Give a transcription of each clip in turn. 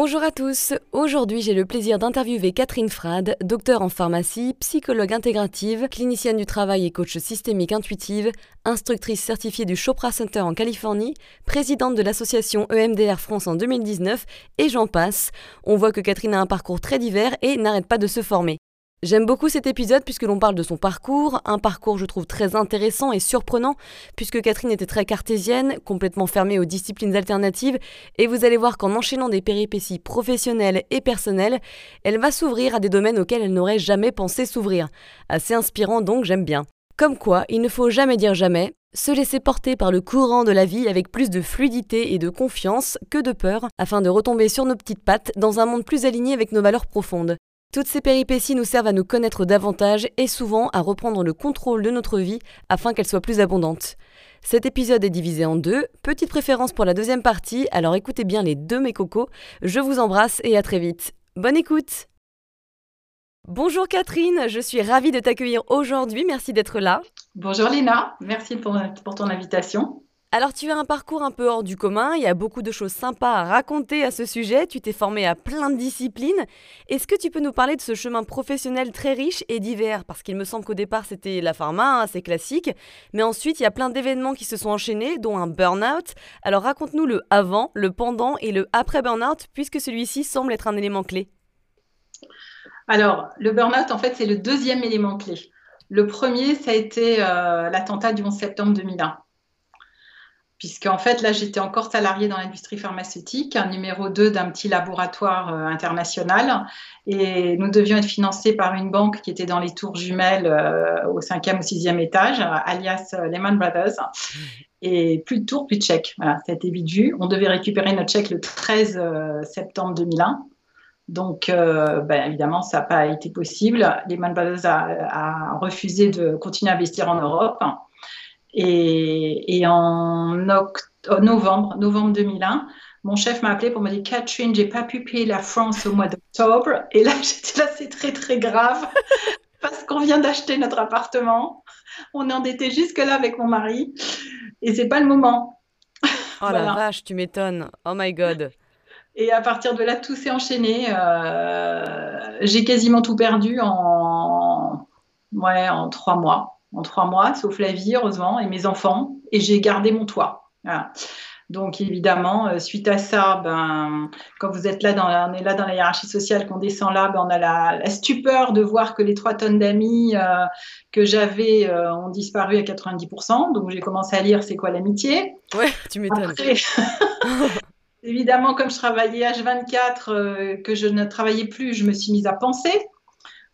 Bonjour à tous, aujourd'hui j'ai le plaisir d'interviewer Catherine Frade, docteur en pharmacie, psychologue intégrative, clinicienne du travail et coach systémique intuitive, instructrice certifiée du Chopra Center en Californie, présidente de l'association EMDR France en 2019 et j'en passe. On voit que Catherine a un parcours très divers et n'arrête pas de se former. J'aime beaucoup cet épisode puisque l'on parle de son parcours, un parcours je trouve très intéressant et surprenant puisque Catherine était très cartésienne, complètement fermée aux disciplines alternatives et vous allez voir qu'en enchaînant des péripéties professionnelles et personnelles, elle va s'ouvrir à des domaines auxquels elle n'aurait jamais pensé s'ouvrir. Assez inspirant donc, j'aime bien. Comme quoi, il ne faut jamais dire jamais, se laisser porter par le courant de la vie avec plus de fluidité et de confiance que de peur, afin de retomber sur nos petites pattes dans un monde plus aligné avec nos valeurs profondes. Toutes ces péripéties nous servent à nous connaître davantage et souvent à reprendre le contrôle de notre vie afin qu'elle soit plus abondante. Cet épisode est divisé en deux, petite préférence pour la deuxième partie, alors écoutez bien les deux mes cocos, je vous embrasse et à très vite. Bonne écoute Bonjour Catherine, je suis ravie de t'accueillir aujourd'hui, merci d'être là. Bonjour Lina, merci pour, ton invitation. Alors tu as un parcours un peu hors du commun, il y a beaucoup de choses sympas à raconter à ce sujet, tu t'es formé à plein de disciplines. Est-ce que tu peux nous parler de ce chemin professionnel très riche et divers? Parce qu'il me semble qu'au départ c'était la pharma, c'est classique, mais ensuite il y a plein d'événements qui se sont enchaînés, dont un burn-out. Alors raconte-nous le avant, le pendant et le après burn-out, puisque celui-ci semble être un élément clé. Alors le burn-out en fait c'est le deuxième élément clé. Le premier ça a été euh, l'attentat du 11 septembre 2001 puisqu'en fait, là, j'étais encore salariée dans l'industrie pharmaceutique, un numéro 2 d'un petit laboratoire euh, international, et nous devions être financés par une banque qui était dans les tours jumelles euh, au cinquième ou sixième étage, alias euh, Lehman Brothers, et plus de tours, plus de chèques. Voilà, ça a été vite. On devait récupérer notre chèque le 13 septembre 2001. Donc, ben, évidemment, ça n'a pas été possible. Lehman Brothers a refusé de continuer à investir en Europe. Et, en novembre, novembre 2001, mon chef m'a appelé pour me dire Catherine, j'ai pas pu payer la France au mois d'octobre. Et là, j'étais là, c'est très très grave parce qu'on vient d'acheter notre appartement. On est endetté jusque là avec mon mari et c'est pas le moment. Oh la vache, tu m'étonnes. Oh my god. Et à partir de là, tout s'est enchaîné. Euh, j'ai quasiment tout perdu en, ouais, en trois mois en trois mois, sauf la vie, heureusement, et mes enfants, et j'ai gardé mon toit. Donc évidemment, euh, suite à ça, ben, quand vous êtes là, dans on est là dans la hiérarchie sociale, qu'on descend là, ben, on a la, stupeur de voir que les trois tonnes d'amis euh, que j'avais euh, ont disparu à 90%. Donc j'ai commencé à lire C'est quoi l'amitié? Ouais, tu m'étonnes. évidemment, comme je travaillais H24, que je ne travaillais plus, je me suis mise à penser.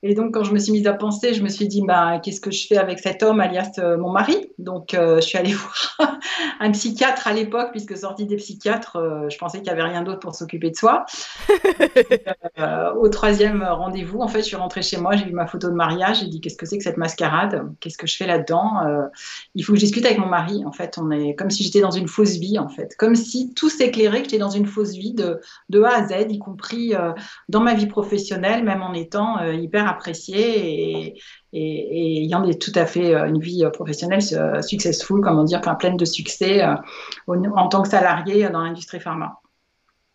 Et donc, quand je me suis mise à penser, je me suis dit, bah, qu'est-ce que je fais avec cet homme, alias euh, mon mari? Donc, euh, je suis allée voir un psychiatre à l'époque, puisque sortie des psychiatres, euh, je pensais qu'il n'y avait rien d'autre pour s'occuper de soi. au troisième rendez-vous, en fait, je suis rentrée chez moi, j'ai vu ma photo de mariage, j'ai dit, qu'est-ce que c'est que cette mascarade? Qu'est-ce que je fais là-dedans? Il faut que je discute avec mon mari. En fait, on est comme si j'étais dans une fausse vie, en fait. Comme si tout s'éclairait, que j'étais dans une fausse vie de, de A à Z, y compris dans ma vie professionnelle, même en étant hyper apprécié et, et, ayant tout à fait euh, une vie euh, professionnelle euh, successful, comment dire, enfin, pleine de succès en tant que salarié dans l'industrie pharma.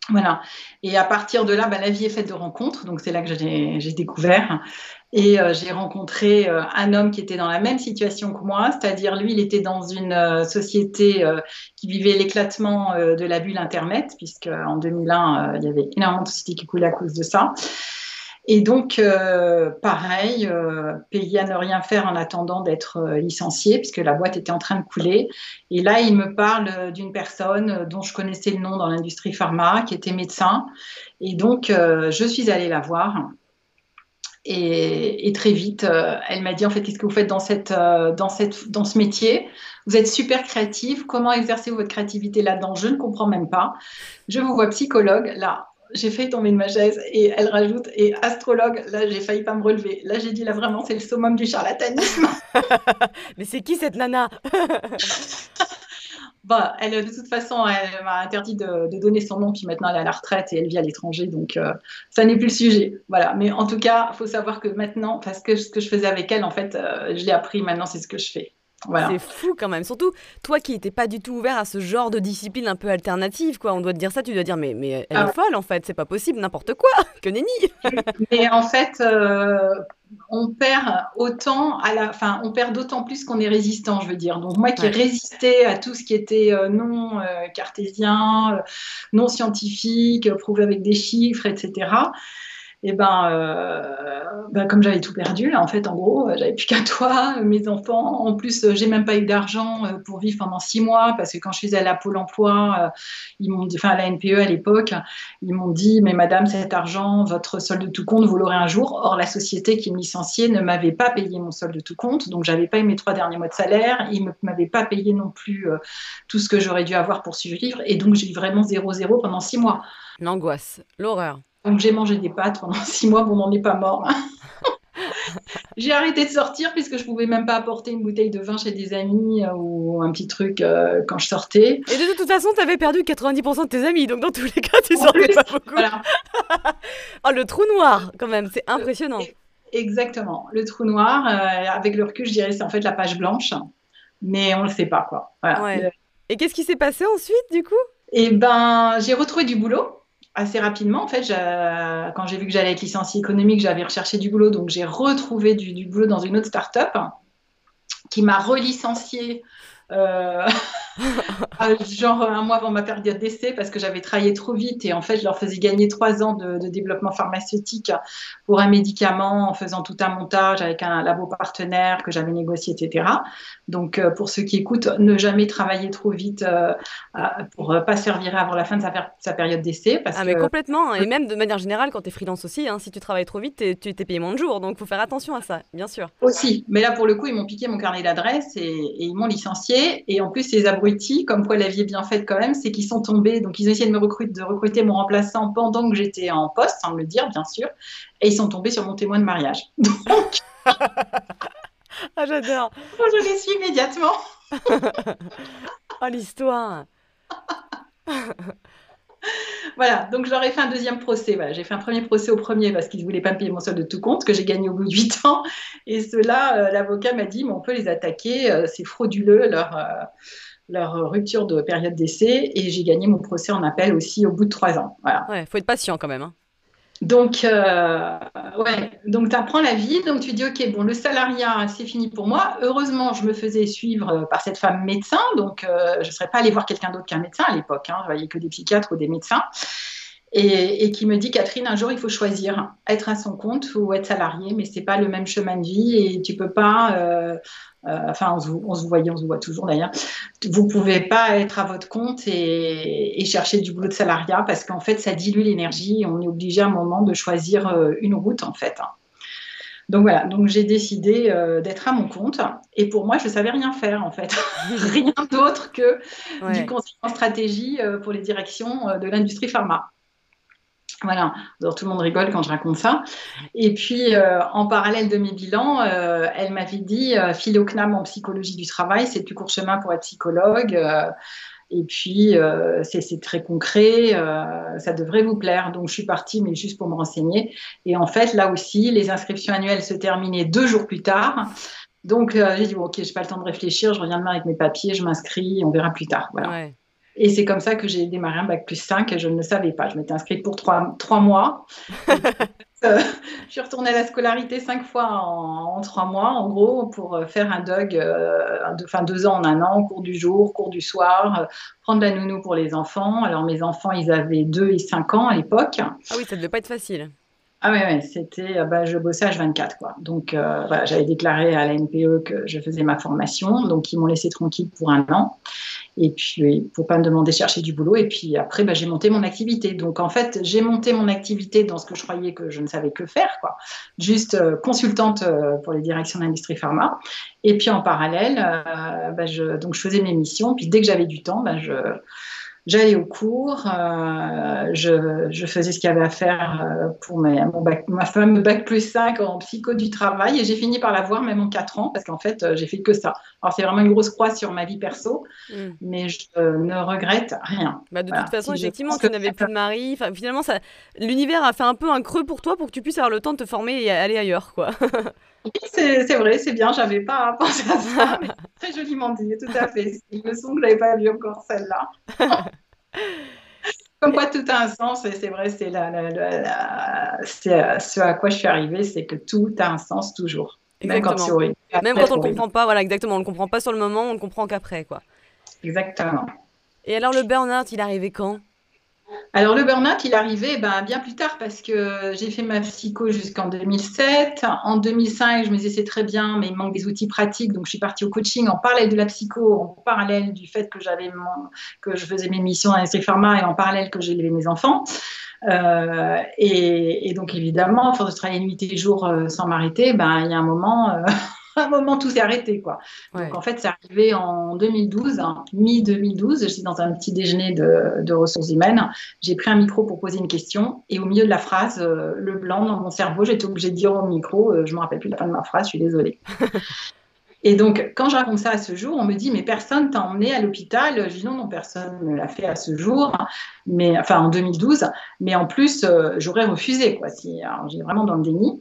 Voilà. Et à partir de là, bah, la vie est faite de rencontres. Donc, c'est là que j'ai découvert. Et j'ai rencontré un homme qui était dans la même situation que moi, c'est-à-dire lui, il était dans une société qui vivait l'éclatement de la bulle Internet, puisque en 2001, il y avait énormément de sociétés qui coulaient à cause de ça. Et donc, euh, pareil, euh, à ne rien faire en attendant d'être euh, licencié, puisque la boîte était en train de couler. Et là, il me parle d'une personne dont je connaissais le nom dans l'industrie pharma, qui était médecin. Et donc, je suis allée la voir. Et, très vite, elle m'a dit, en fait, qu'est-ce que vous faites dans, cette, dans, cette, dans ce métier? Vous êtes super créative. Comment exercez-vous votre créativité là-dedans? Je ne comprends même pas. Je vous vois psychologue. Là, j'ai failli tomber de ma chaise et elle rajoute et astrologue, là j'ai failli pas me relever. Là j'ai dit là vraiment c'est le summum du charlatanisme. Mais c'est qui cette nana? Bah, elle, de toute façon, elle m'a interdit de, donner son nom, puis maintenant elle est à la retraite et elle vit à l'étranger, donc euh, ça n'est plus le sujet. Voilà. Mais en tout cas, il faut savoir que maintenant, parce que ce que je faisais avec elle, en fait, euh, je l'ai appris, maintenant c'est ce que je fais. C'est fou quand même. Surtout, toi qui n'étais pas du tout ouvert à ce genre de discipline un peu alternative, quoi. On doit te dire ça, tu dois dire, mais, mais elle est ah folle en fait, c'est pas possible, n'importe quoi, que nenni. mais en fait, euh, on perd autant à la, enfin, on perd d'autant plus qu'on est résistant, je veux dire. Donc moi qui résistais à tout ce qui était euh, non euh, cartésien, non scientifique, prouvé avec des chiffres, etc et ben, euh, ben, comme j'avais tout perdu, en fait, en gros, j'avais plus qu'un toit, mes enfants. En plus, j'ai même pas eu d'argent euh, pour vivre pendant six mois parce que quand je suis allée à Pôle Emploi, euh, ils m'ont, enfin à la NPE à l'époque, ils m'ont dit, mais Madame, cet argent, votre solde de tout compte, vous l'aurez un jour. Or, la société qui me licenciait ne m'avait pas payé mon solde de tout compte, donc j'avais pas eu mes trois derniers mois de salaire. Ils ne m'avaient pas payé non plus tout ce que j'aurais dû avoir pour survivre, et donc j'ai vraiment zéro zéro pendant six mois. L'angoisse, l'horreur. Donc j'ai mangé des pâtes pendant six mois, bon, on n'en est pas mort. j'ai arrêté de sortir puisque je pouvais même pas apporter une bouteille de vin chez des amis euh, ou un petit truc euh, quand je sortais. Et de toute façon, tu avais perdu 90% de tes amis, donc dans tous les cas, tu sortais pas beaucoup. oh, le trou noir, quand même, c'est impressionnant. Exactement, le trou noir. Euh, avec le recul, je dirais c'est en fait la page blanche, mais on le sait pas quoi. Et qu'est-ce qui s'est passé ensuite, du coup? Eh ben, j'ai retrouvé du boulot assez rapidement, en fait, quand j'ai vu que j'allais être licenciée économique, j'avais recherché du boulot, donc j'ai retrouvé du, boulot dans une autre start-up qui m'a relicenciée euh, genre un mois avant ma période d'essai parce que j'avais travaillé trop vite et en fait je leur faisais gagner trois ans de, développement pharmaceutique pour un médicament en faisant tout un montage avec un labo partenaire que j'avais négocié, etc. Donc euh, pour ceux qui écoutent, ne jamais travailler trop vite euh, pour pas servir avant la fin de sa, période d'essai. Ah mais complètement, et même de manière générale quand tu es freelance aussi, hein, si tu travailles trop vite, tu t'es payé moins de jours, donc faut faire attention à ça, bien sûr. Aussi, mais là pour le coup ils m'ont piqué mon carnet d'adresse et, et ils m'ont licencié et en plus, ces abrutis, comme quoi la vie est bien faite quand même, c'est qu'ils sont tombés. Donc, ils ont essayé de me recruter, de recruter mon remplaçant pendant que j'étais en poste, sans me le dire, bien sûr. Et ils sont tombés sur mon témoin de mariage. Donc. ah, j'adore. Je les suis immédiatement. oh, l'histoire. voilà, donc je leur ai fait un deuxième procès. j'ai fait un premier procès au premier parce qu'ils ne voulaient pas me payer mon solde de tout compte, que j'ai gagné au bout de 8 ans. Et cela, euh, l'avocat m'a dit, mais on peut les attaquer, euh, c'est frauduleux leur, euh, leur rupture de période d'essai. Et j'ai gagné mon procès en appel aussi au bout de 3 ans. Voilà. Ouais, faut être patient quand même. Hein. Donc, euh, ouais, donc tu apprends la vie, donc tu dis, OK, bon, le salariat, c'est fini pour moi. Heureusement, je me faisais suivre par cette femme médecin, donc euh, je ne serais pas allée voir quelqu'un d'autre qu'un médecin à l'époque, hein, je voyais que des psychiatres ou des médecins, et, qui me dit, Catherine, un jour, il faut choisir, être à son compte ou être salarié, mais ce n'est pas le même chemin de vie et tu ne peux pas... Euh, euh, enfin, on se, on se, voyait, on se voit toujours d'ailleurs. Vous pouvez pas être à votre compte et, chercher du boulot de salariat parce qu'en fait, ça dilue l'énergie. On est obligé à un moment de choisir euh, une route en fait. Donc voilà, donc j'ai décidé euh, d'être à mon compte et pour moi, je ne savais rien faire en fait, rien d'autre que du conseil en stratégie pour les directions de l'industrie pharma. Voilà, alors tout le monde rigole quand je raconte ça. Et puis, euh, en parallèle de mes bilans, euh, elle m'avait dit euh, au CNAM en psychologie du travail, c'est plus court chemin pour être psychologue. Euh, et puis, c'est très concret, ça devrait vous plaire. Donc, je suis partie, mais juste pour me renseigner. Et en fait, là aussi, les inscriptions annuelles se terminaient deux jours plus tard. Donc, j'ai dit, ok, je n'ai pas le temps de réfléchir, je reviens demain avec mes papiers, je m'inscris, on verra plus tard. Voilà. Et c'est comme ça que j'ai démarré un bac plus 5 et je ne le savais pas. Je m'étais inscrite pour trois, trois mois. Euh, je suis retournée à la scolarité cinq fois en, trois mois, en gros, pour euh, faire un dog, euh, de, enfin deux ans en un an, cours du jour, cours du soir, prendre la nounou pour les enfants. Alors mes enfants, ils avaient 2 et 5 ans à l'époque. Ah oui, ça ne devait pas être facile. Ah oui, c'était, bah, je bossais à 24 quoi. Donc voilà, j'avais déclaré à la NPE que je faisais ma formation, donc ils m'ont laissé tranquille pour un an. Et puis, faut pas me demander de chercher du boulot. Et puis après, bah, j'ai monté mon activité. Donc, en fait, j'ai monté mon activité dans ce que je croyais que je ne savais que faire, quoi. Juste euh, consultante euh, pour les directions d'industrie pharma. Et puis, en parallèle, euh, bah, je, donc, je faisais mes missions. Puis, dès que j'avais du temps, bah, je, J'allais au cours, euh, je, je, faisais ce qu'il y avait à faire euh, pour mes, mon bac, ma fameux bac plus 5 en psycho du travail et j'ai fini par l'avoir même en 4 ans parce qu'en fait, euh, j'ai fait que ça. Alors, c'est vraiment une grosse croix sur ma vie perso, mm. mais je ne regrette rien. Bah, de toute façon, effectivement, tu n'avais plus de mari. Enfin, finalement, l'univers a fait un peu un creux pour toi pour que tu puisses avoir le temps de te former et aller ailleurs. quoi. c'est vrai, c'est bien, j'avais pas pensé à ça. très joliment dit, tout à fait. Il me semble que je n'avais pas vu encore celle-là. Comme quoi tout a un sens, et c'est vrai, c'est la, ce à quoi je suis arrivée, c'est que tout a un sens toujours. Même quand, Même quand on ne comprend pas, voilà, exactement, on ne comprend pas sur le moment, on ne comprend qu'après, quoi. Exactement. Et alors le burn-out, il est arrivé quand? Alors le burn-out, il est arrivé ben, bien plus tard parce que j'ai fait ma psycho jusqu'en 2007. En 2005, je me disais c'est très bien, mais il manque des outils pratiques, donc je suis partie au coaching en parallèle de la psycho, en parallèle du fait que j'avais que je faisais mes missions à l'industrie pharma et en parallèle que j'élevais mes enfants. Euh, et, donc évidemment, à force de travailler nuit et jour euh, sans m'arrêter, ben il y a un moment. Euh, un moment, tout s'est arrêté. Quoi. Donc, en fait, c'est arrivé en 2012, hein, mi-2012. J'étais dans un petit déjeuner de, ressources humaines. J'ai pris un micro pour poser une question. Et au milieu de la phrase, euh, le blanc dans mon cerveau, j'étais obligée de dire au micro euh, Je ne me rappelle plus la fin de ma phrase, je suis désolée. Et donc, quand je raconte ça à ce jour, on me dit, mais personne t'a emmené à l'hôpital? Je dis, non, non, personne ne l'a fait à ce jour, mais, enfin en 2012. Mais en plus, euh, j'aurais refusé, quoi. Si, j'ai vraiment dans le déni.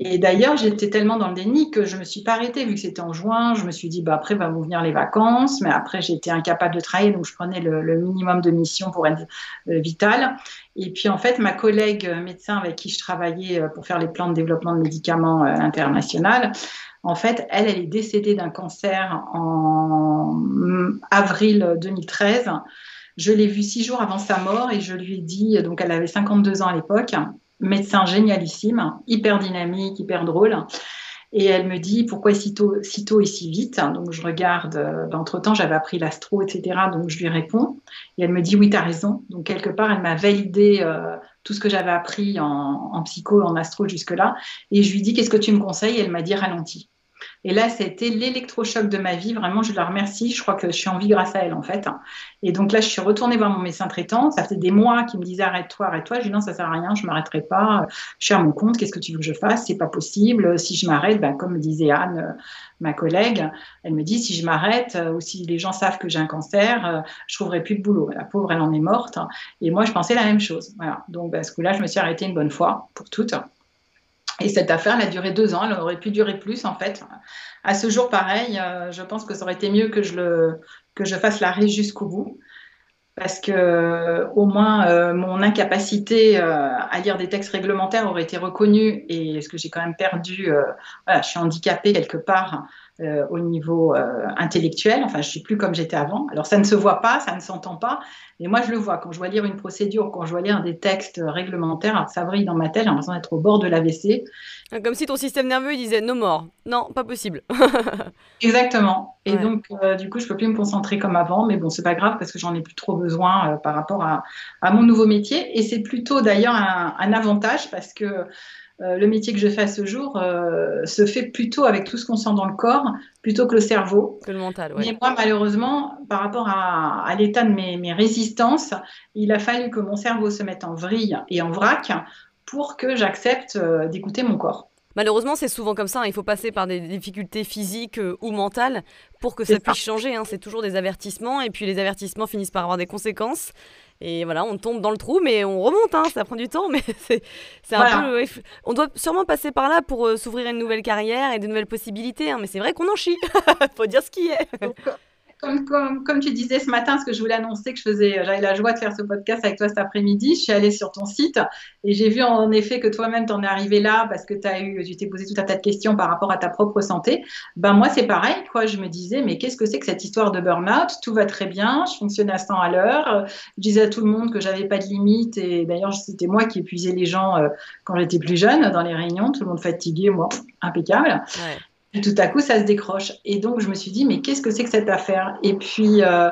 Et d'ailleurs, j'étais tellement dans le déni que je me suis pas arrêtée, vu que c'était en juin. Je me suis dit, bah, après, va vous venir les vacances. Mais après, j'étais incapable de travailler, donc je prenais le, minimum de missions pour être euh, vitale. Et puis, en fait, ma collègue euh, médecin avec qui je travaillais euh, pour faire les plans de développement de médicaments international, en fait, elle, elle est décédée d'un cancer en avril 2013. Je l'ai vue six jours avant sa mort et je lui ai dit, donc elle avait 52 ans à l'époque, médecin génialissime, hyper dynamique, hyper drôle. Et elle me dit pourquoi si tôt, si tôt et si vite? Donc je regarde, euh, entre-temps j'avais appris l'astro, etc. Donc je lui réponds. Et elle me dit oui, tu as raison. Donc quelque part, elle m'a validé euh, tout ce que j'avais appris en, en, psycho, en astro jusque-là. Et je lui dis qu'est-ce que tu me conseilles? Et elle m'a dit ralentis. Et là, c'était l'électrochoc de ma vie. Vraiment, je la remercie. Je crois que je suis en vie grâce à elle, en fait. Et donc là, je suis retournée voir mon médecin traitant. Ça fait des mois qu'il me disait arrête-toi, arrête-toi. Je lui dis non, ça sert à rien, je m'arrêterai pas. Je suis à mon compte. Qu'est-ce que tu veux que je fasse? C'est pas possible. Si je m'arrête, ben, comme me disait Anne, euh, ma collègue, elle me dit si je m'arrête euh, ou si les gens savent que j'ai un cancer, euh, je trouverai plus de boulot. La pauvre, elle en est morte. Et moi, je pensais la même chose. Voilà. Donc, parce que là, je me suis arrêtée une bonne fois pour toutes. Et cette affaire, elle a duré deux ans. Elle aurait pu durer plus, en fait. À ce jour, pareil, euh, je pense que ça aurait été mieux que je, le, que je fasse l'arrêt jusqu'au bout. Parce que au moins euh, mon incapacité euh, à lire des textes réglementaires aurait été reconnue et ce que j'ai quand même perdu, voilà, je suis handicapée quelque part euh, au niveau euh, intellectuel. Enfin, je suis plus comme j'étais avant. Alors, ça ne se voit pas, ça ne s'entend pas, mais moi, je le vois. Quand je vois lire une procédure, quand je vois lire des textes réglementaires, ça brille dans ma tête, j'ai l'impression d'être au bord de l'AVC. Comme si ton système nerveux disait no more. Non, pas possible. Exactement. Et donc, euh, du coup, je peux plus me concentrer comme avant, mais bon, c'est pas grave parce que j'en ai plus trop besoin par rapport à, à, mon nouveau métier. Et c'est plutôt d'ailleurs un, un avantage parce que euh, le métier que je fais à ce jour euh, se fait plutôt avec tout ce qu'on sent dans le corps, plutôt que le cerveau. Que le mental, oui. Mais moi, malheureusement, par rapport à, l'état de mes, résistances, il a fallu que mon cerveau se mette en vrille et en vrac pour que j'accepte euh, d'écouter mon corps. Malheureusement, c'est souvent comme ça. Hein. Il faut passer par des difficultés physiques ou mentales pour que ça puisse changer. Hein. C'est toujours des avertissements et puis les avertissements finissent par avoir des conséquences. Et voilà, on tombe dans le trou, mais on remonte, hein, ça prend du temps, mais c'est un peu... On doit sûrement passer par là pour euh, s'ouvrir une nouvelle carrière et de nouvelles possibilités, hein, mais c'est vrai qu'on en chie, faut dire ce qui est. comme, tu disais ce matin, ce que je voulais annoncer, que faisais, j'avais la joie de faire ce podcast avec toi cet après-midi. Je suis allée sur ton site et j'ai vu en effet que toi-même t'en es arrivé là parce que as eu, tu t'es posé tout un tas de questions par rapport à ta propre santé. Ben moi c'est pareil, quoi. Je me disais mais qu'est-ce que c'est que cette histoire de burn-out? Tout va très bien, je fonctionne à 100 à l'heure. Je disais à tout le monde que j'avais pas de limite et d'ailleurs c'était moi qui épuisais les gens euh, quand j'étais plus jeune dans les réunions. Tout le monde fatigué, moi impeccable. Tout à coup, ça se décroche. Et donc, je me suis dit, mais qu'est-ce que c'est que cette affaire? Et puis, euh,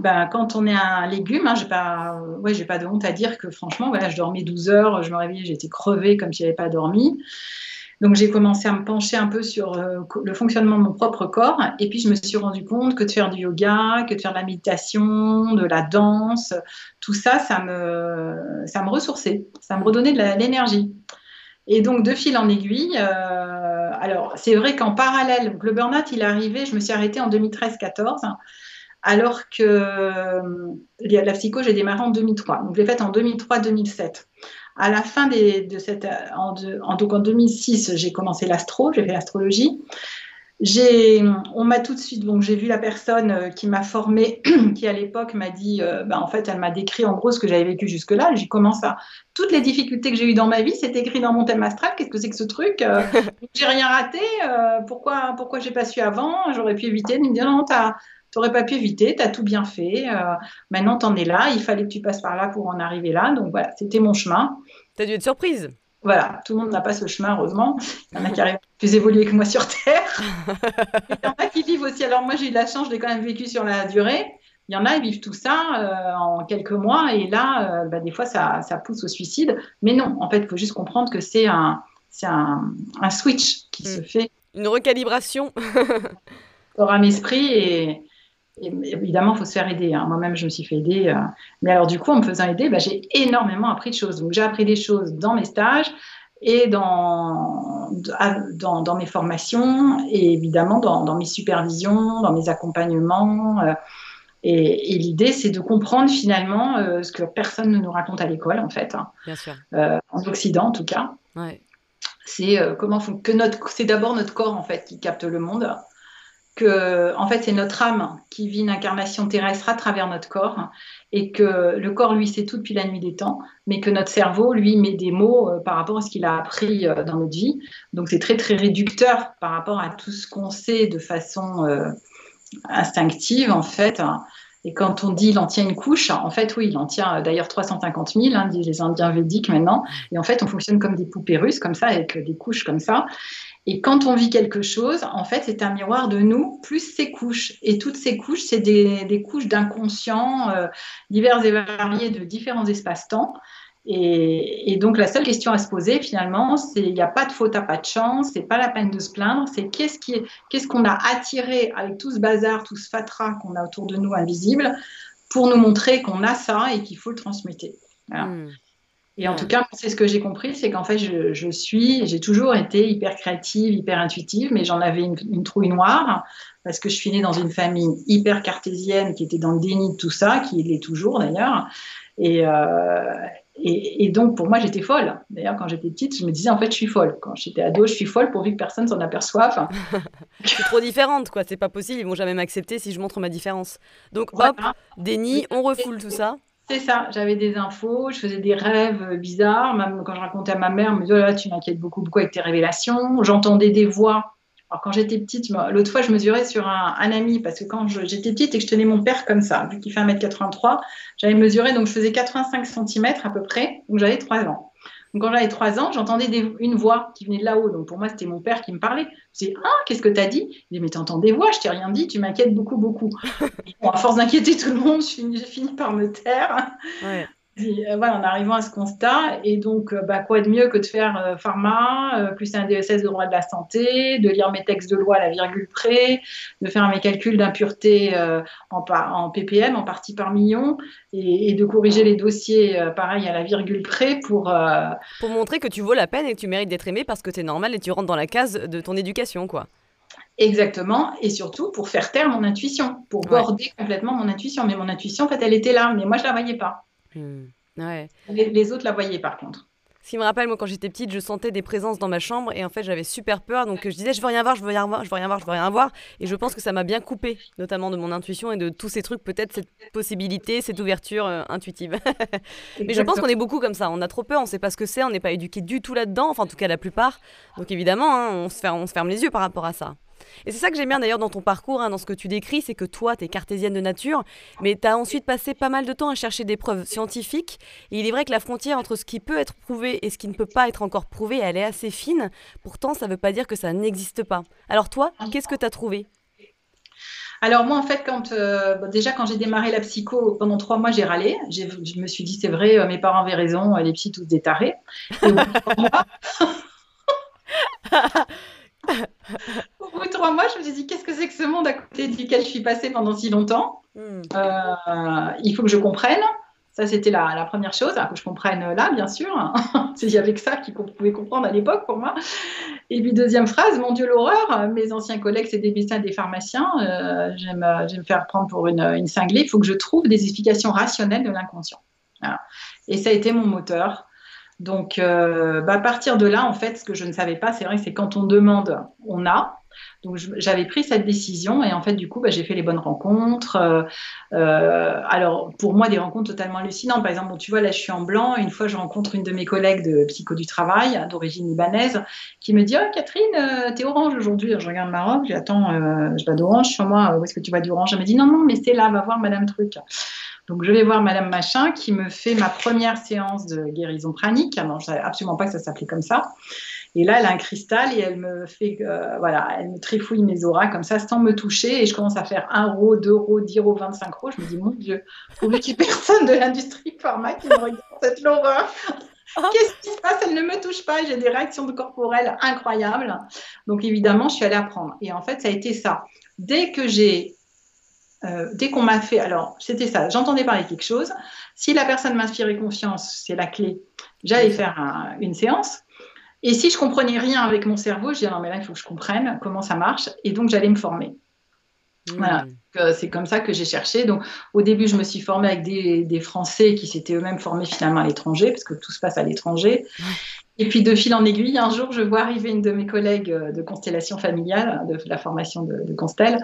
ben, quand on est un légume, hein, je n'ai pas, ouais, pas de honte à dire que franchement, voilà, je dormais 12 heures, je me réveillais, j'étais crevée comme si je n'avais pas dormi. Donc j'ai commencé à me pencher un peu sur euh, le fonctionnement de mon propre corps et puis je me suis rendu compte que de faire du yoga, que de faire de la méditation, de la danse, tout ça, ça me, ça me ressourçait, ça me redonnait de l'énergie. Et donc de fil en aiguille, euh, alors c'est vrai qu'en parallèle, le burn-out il est arrivé, je me suis arrêtée en 2013-14 alors que euh, la psycho, j'ai démarré en 2003. Donc, je l'ai faite en 2003-2007. À la fin de cette, en, en, donc en 2006, j'ai commencé l'astro, j'ai fait l'astrologie. J'ai, on m'a tout de suite, donc j'ai vu la personne euh, qui m'a formée, qui à l'époque m'a dit, euh, ben, en fait, elle m'a décrit en gros ce que j'avais vécu jusque-là. J'ai commencé à toutes les difficultés que j'ai eues dans ma vie, c'est écrit dans mon thème astral. Qu'est-ce que c'est que ce truc? Euh, J'ai rien raté. pourquoi, pourquoi j'ai pas su avant? J'aurais pu éviter. Il me dit non, t'as, n'aurais pas pu éviter, tu as tout bien fait. Euh, maintenant, tu en es là. Il fallait que tu passes par là pour en arriver là. Donc voilà, c'était mon chemin. Tu as dû être surprise. Voilà, tout le monde n'a pas ce chemin, heureusement. Il y en a qui arrivent plus évolués que moi sur Terre. il y en a qui vivent aussi. Alors moi, j'ai eu de la chance, je l'ai quand même vécu sur la durée. Il y en a, ils vivent tout ça euh, en quelques mois et là, euh, bah, des fois, ça, ça, pousse au suicide. Mais non, en fait, il faut juste comprendre que c'est un, un, un, switch qui se hmm. fait. Une recalibration. Corps, âme, esprit et, évidemment, il faut se faire aider. Hein. Moi-même, je me suis fait aider. Euh. Mais alors, du coup, en me faisant aider, bah, j'ai énormément appris de choses. Donc, j'ai appris des choses dans mes stages et dans, dans, dans mes formations et évidemment dans, dans, mes supervisions, dans mes accompagnements. Euh. et, l'idée, c'est de comprendre finalement euh, ce que personne ne nous raconte à l'école, en fait. Hein. Bien sûr. en Occident, en tout cas. Ouais. C'est comment que notre, c'est d'abord notre corps en fait qui capte le monde que en fait c'est notre âme qui vit une incarnation terrestre à travers notre corps et que le corps lui sait tout depuis la nuit des temps mais que notre cerveau lui met des mots euh, par rapport à ce qu'il a appris euh, dans notre vie donc c'est très très réducteur par rapport à tout ce qu'on sait de façon euh, instinctive en fait et quand on dit il en tient une couche, en fait, oui, il en tient d'ailleurs 350 000, hein, disent les Indiens védiques maintenant. Et en fait, on fonctionne comme des poupées russes, comme ça, avec des couches comme ça. Et quand on vit quelque chose, en fait, c'est un miroir de nous, plus ses couches. Et toutes ces couches, c'est des, couches d'inconscient euh, divers et variés de différents espaces-temps. Et, donc, la seule question à se poser, finalement, c'est il n'y a pas de faute à pas de chance, c'est pas la peine de se plaindre, c'est qu'est-ce qu'on a attiré avec tout ce bazar, tout ce fatras qu'on a autour de nous invisible, pour nous montrer qu'on a ça et qu'il faut le transmettre. Voilà. Hmm. Et en tout cas, c'est ce que j'ai compris, c'est qu'en fait, je, suis, j'ai toujours été hyper créative, hyper intuitive, mais j'en avais une, trouille noire parce que je suis née dans une famille hyper cartésienne qui était dans le déni de tout ça, qui l'est toujours d'ailleurs. Et, euh, et, donc, pour moi, j'étais folle. D'ailleurs, quand j'étais petite, je me disais, en fait, je suis folle. Quand j'étais ado, je suis folle pourvu que personne s'en aperçoive. je suis trop différente, quoi. C'est pas possible. Ils vont jamais m'accepter si je montre ma différence. Donc, hop, déni, on refoule tout ça. C'est ça, j'avais des infos, je faisais des rêves bizarres, même quand je racontais à ma mère, elle me disait, oh tu m'inquiètes beaucoup, beaucoup avec tes révélations. J'entendais des voix. Alors quand j'étais petite, l'autre fois, je mesurais sur un, ami, parce que quand j'étais petite et que je tenais mon père comme ça, vu qu'il fait 1m83, j'avais mesuré, donc je faisais 85 cm à peu près, donc j'avais 3 ans. Donc, quand j'avais trois ans, j'entendais une voix qui venait de là-haut. Donc, pour moi, c'était mon père qui me parlait. Je disais, ah, qu'est-ce que tu as dit? Il dit, mais t'entends des voix, je t'ai rien dit, tu m'inquiètes beaucoup, beaucoup. à force d'inquiéter tout le monde, j'ai fini par me taire. Ouais. Euh, voilà, en arrivant à ce constat, et donc, euh, bah, quoi de mieux que de faire euh, pharma, plus un DSS de droit de la santé, de lire mes textes de loi à la virgule près, de faire mes calculs d'impureté en, en, ppm, en partie par million, et, de corriger les dossiers, pareil, à la virgule près pour... Pour montrer que tu vaux la peine et que tu mérites d'être aimé parce que tu es normal et tu rentres dans la case de ton éducation, quoi. Exactement, et surtout pour faire taire mon intuition, pour border complètement mon intuition. Mais mon intuition, en fait, elle était là, mais moi, je la voyais pas. Hmm. Les, autres la voyaient par contre. Ce qui me rappelle, moi, quand j'étais petite, je sentais des présences dans ma chambre et en fait, j'avais super peur. Donc, je disais, je veux rien voir, je veux rien voir, je veux rien voir, je veux rien voir. Et je pense que ça m'a bien coupé, notamment de mon intuition et de tous ces trucs, peut-être cette possibilité, cette ouverture euh, intuitive. Mais je pense qu'on est beaucoup comme ça. On a trop peur, on sait pas ce que c'est, on n'est pas éduqué du tout là-dedans, enfin, en tout cas, la plupart. Donc, évidemment, hein, on, se on se ferme les yeux par rapport à ça. Et c'est ça que j'aime bien d'ailleurs dans ton parcours, hein, dans ce que tu décris, c'est que toi, tu es cartésienne de nature, mais tu as ensuite passé pas mal de temps à chercher des preuves scientifiques. Et il est vrai que la frontière entre ce qui peut être prouvé et ce qui ne peut pas être encore prouvé, elle est assez fine. Pourtant, ça ne veut pas dire que ça n'existe pas. Alors toi, qu'est-ce que tu as trouvé? Alors moi, en fait, quand euh, déjà quand j'ai démarré la psycho, pendant trois mois, j'ai râlé. Je me suis dit, c'est vrai, euh, mes parents avaient raison, les psy tous des tarés. Et Au bout de trois mois, je me suis dit, qu'est-ce que c'est que ce monde à côté duquel je suis passée pendant si longtemps hmm. euh, Il faut que je comprenne. Ça, c'était la, première chose, hein, que je comprenne là, bien sûr. Il n'y avait que ça qu'on pouvait comprendre à l'époque pour moi. Et puis, deuxième phrase, mon Dieu, l'horreur, mes anciens collègues, c'est des médecins, des pharmaciens, euh, j'aime euh, me faire prendre pour une, cinglée. Il faut que je trouve des explications rationnelles de l'inconscient. Et ça a été mon moteur. Donc, euh, bah, à partir de là, en fait, ce que je ne savais pas, c'est vrai, c'est quand on demande, on a. Donc j'avais pris cette décision et en fait du coup bah, j'ai fait les bonnes rencontres. Euh, euh, alors pour moi des rencontres totalement hallucinantes. Par exemple, tu vois là je suis en blanc. Une fois je rencontre une de mes collègues de psycho du travail d'origine libanaise qui me dit oh, Catherine t'es orange aujourd'hui. Je regarde ma robe, j'attends, je vais d'orange sur moi. Où est-ce que tu vas d'orange Elle me dit non non mais c'est là, va voir Madame Truc. Donc, je vais voir Madame Machin qui me fait ma première séance de guérison pranique. Alors, je savais absolument pas que ça s'appelait comme ça. Et là, elle a un cristal et elle me fait, euh, voilà, elle me trifouille mes auras comme ça sans me toucher. Et je commence à faire 1 euro, 2 euros, 10 euros, 25 euros. Je me dis, mon Dieu, trouve qu'il n'y ait personne de l'industrie pharma qui me regarde cette l'horreur. Ah. Qu'est-ce qui se passe? Elle ne me touche pas. J'ai des réactions de corporelles incroyables. Donc, évidemment, je suis allée apprendre. Et en fait, ça a été ça. Dès que j'ai euh, dès qu'on m'a fait, alors c'était ça, j'entendais parler de quelque chose. Si la personne m'inspirait confiance, c'est la clé. J'allais faire une séance. Et si je comprenais rien avec mon cerveau, je disais non mais là il faut que je comprenne comment ça marche et donc j'allais me former. Mmh. Voilà, c'est comme ça que j'ai cherché. Donc au début je me suis formée avec des, Français qui s'étaient eux-mêmes formés finalement à l'étranger parce que tout se passe à l'étranger. Et puis de fil en aiguille, un jour je vois arriver une de mes collègues euh, de constellation familiale, de la formation de, de Constel,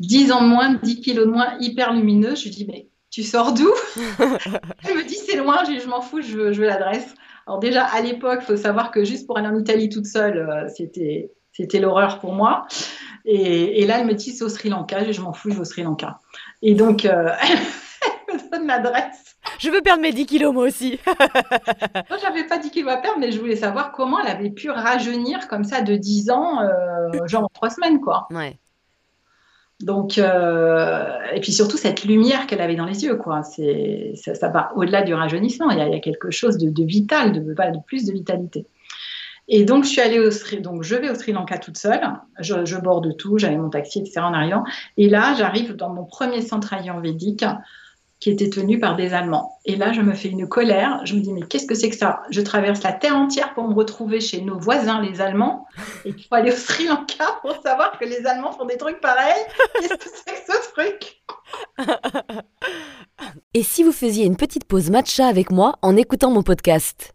10 ans de moins, 10 kilos de moins, hyper lumineuse. Je lui dis mais tu sors d'où? Elle me dit c'est loin, je, je m'en fous, je veux, je veux l'adresse. Alors déjà, à l'époque, il faut savoir que juste pour aller en Italie toute seule, euh, c'était, c'était l'horreur pour moi. Et, là, elle me dit, c'est au Sri Lanka. Je, m'en fous, je vais au Sri Lanka. Et donc, euh, elle me donne l'adresse. Je veux perdre mes 10 kilos, moi aussi. moi, j'avais pas 10 kilos à perdre, mais je voulais savoir comment elle avait pu rajeunir comme ça de 10 ans, euh, genre en 3 semaines, quoi. Ouais. Donc, euh, et puis surtout cette lumière qu'elle avait dans les yeux, quoi. C'est, ça, ça va au-delà du rajeunissement. Il y, a, quelque chose de, vital, de, de, plus de vitalité. Et donc, je suis allée au Sri, donc je vais au Sri Lanka toute seule. Je, je borde tout, j'avais mon taxi, etc. en arrivant. Et là, j'arrive dans mon premier centre ayurvédique qui était tenu par des Allemands. Et là, je me fais une colère. Je me dis, mais qu'est-ce que c'est que ça? Je traverse la terre entière pour me retrouver chez nos voisins, les Allemands. Et il faut aller au Sri Lanka pour savoir que les Allemands font des trucs pareils. Qu'est-ce que c'est que ce truc? Et si vous faisiez une petite pause matcha avec moi en écoutant mon podcast?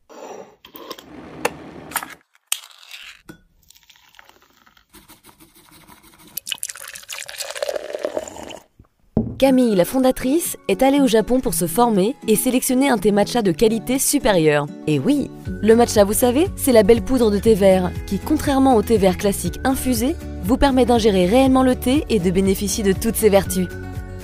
Camille, la fondatrice, est allée au Japon pour se former et sélectionner un thé matcha de qualité supérieure. Et oui, le matcha, vous savez, c'est la belle poudre de thé vert qui, contrairement au thé vert classique infusé, vous permet d'ingérer réellement le thé et de bénéficier de toutes ses vertus.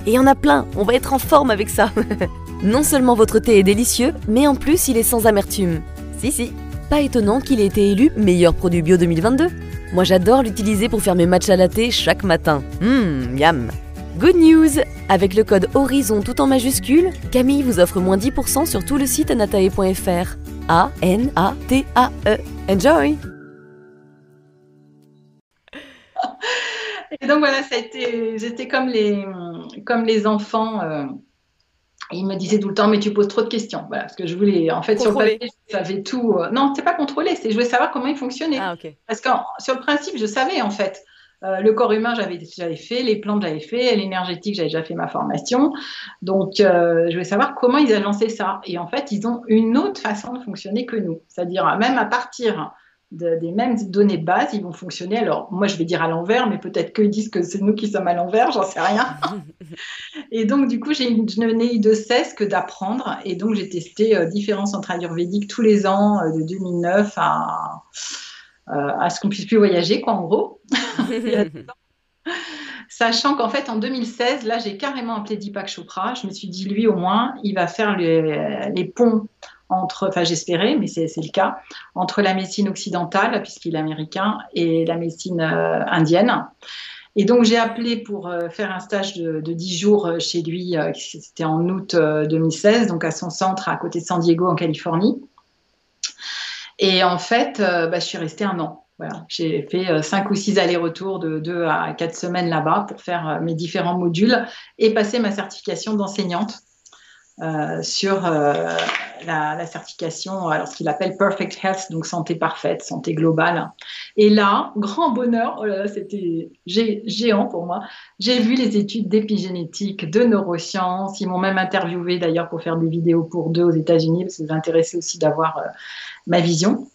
Et il y en a plein, on va être en forme avec ça. non seulement votre thé est délicieux, mais en plus il est sans amertume. Si si, pas étonnant qu'il ait été élu meilleur produit bio 2022. Moi j'adore l'utiliser pour faire mes matchs à thé chaque matin. Hum, yam. Good news Avec le code HORIZON tout en majuscule, Camille vous offre moins 10% sur tout le site anatae.fr. A-N-A-T-A-E. Enjoy Et donc voilà, ça a été, j'étais comme les, comme les enfants. Euh, ils me disaient tout le temps, mais tu poses trop de questions. Voilà, parce que je voulais, en fait, sur le papier, je savais tout. Euh, non, c'est pas contrôlé, c'est je voulais savoir comment il fonctionnait. Ah, Parce que sur le principe, je savais en fait. Euh, le corps humain, j'avais j'avais fait, les plantes, j'avais fait, l'énergétique, j'avais déjà fait ma formation. Donc, euh, je voulais savoir comment ils ont lancé ça. Et en fait, ils ont une autre façon de fonctionner que nous. C'est-à-dire, même à partir des mêmes données de base, ils vont fonctionner. Alors, moi, je vais dire à l'envers, mais peut-être qu'ils disent que c'est nous qui sommes à l'envers, j'en sais rien. et donc, du coup, j'ai je n'ai eu de cesse que d'apprendre. Et donc, j'ai testé euh, différents centres ayurvédiques tous les ans, de 2009 à à ce qu'on puisse plus voyager, quoi, en gros. Sachant qu'en fait, en 2016, là, j'ai carrément appelé Deepak Chopra. Je me suis dit, lui, au moins, il va faire les, ponts entre, enfin, j'espérais, mais c'est le cas, entre la médecine occidentale, puisqu'il est américain, et la médecine euh, indienne. Et donc, j'ai appelé pour euh, faire un stage de, de 10 jours chez lui, c'était en août 2016, donc à son centre à côté de San Diego, en Californie. Et en fait, euh, bah, je suis restée un an. J'ai fait cinq ou six allers-retours de deux à quatre semaines là-bas pour faire mes différents modules et passer ma certification d'enseignante. Euh, sur euh, la, certification, alors ce qu'il appelle Perfect Health, donc santé parfaite, santé globale. Et là, grand bonheur, oh c'était géant pour moi. J'ai vu les études d'épigénétique, de neurosciences. Ils m'ont même interviewé d'ailleurs pour faire des vidéos pour deux aux États-Unis parce que ça m'intéressait aussi d'avoir euh, ma vision.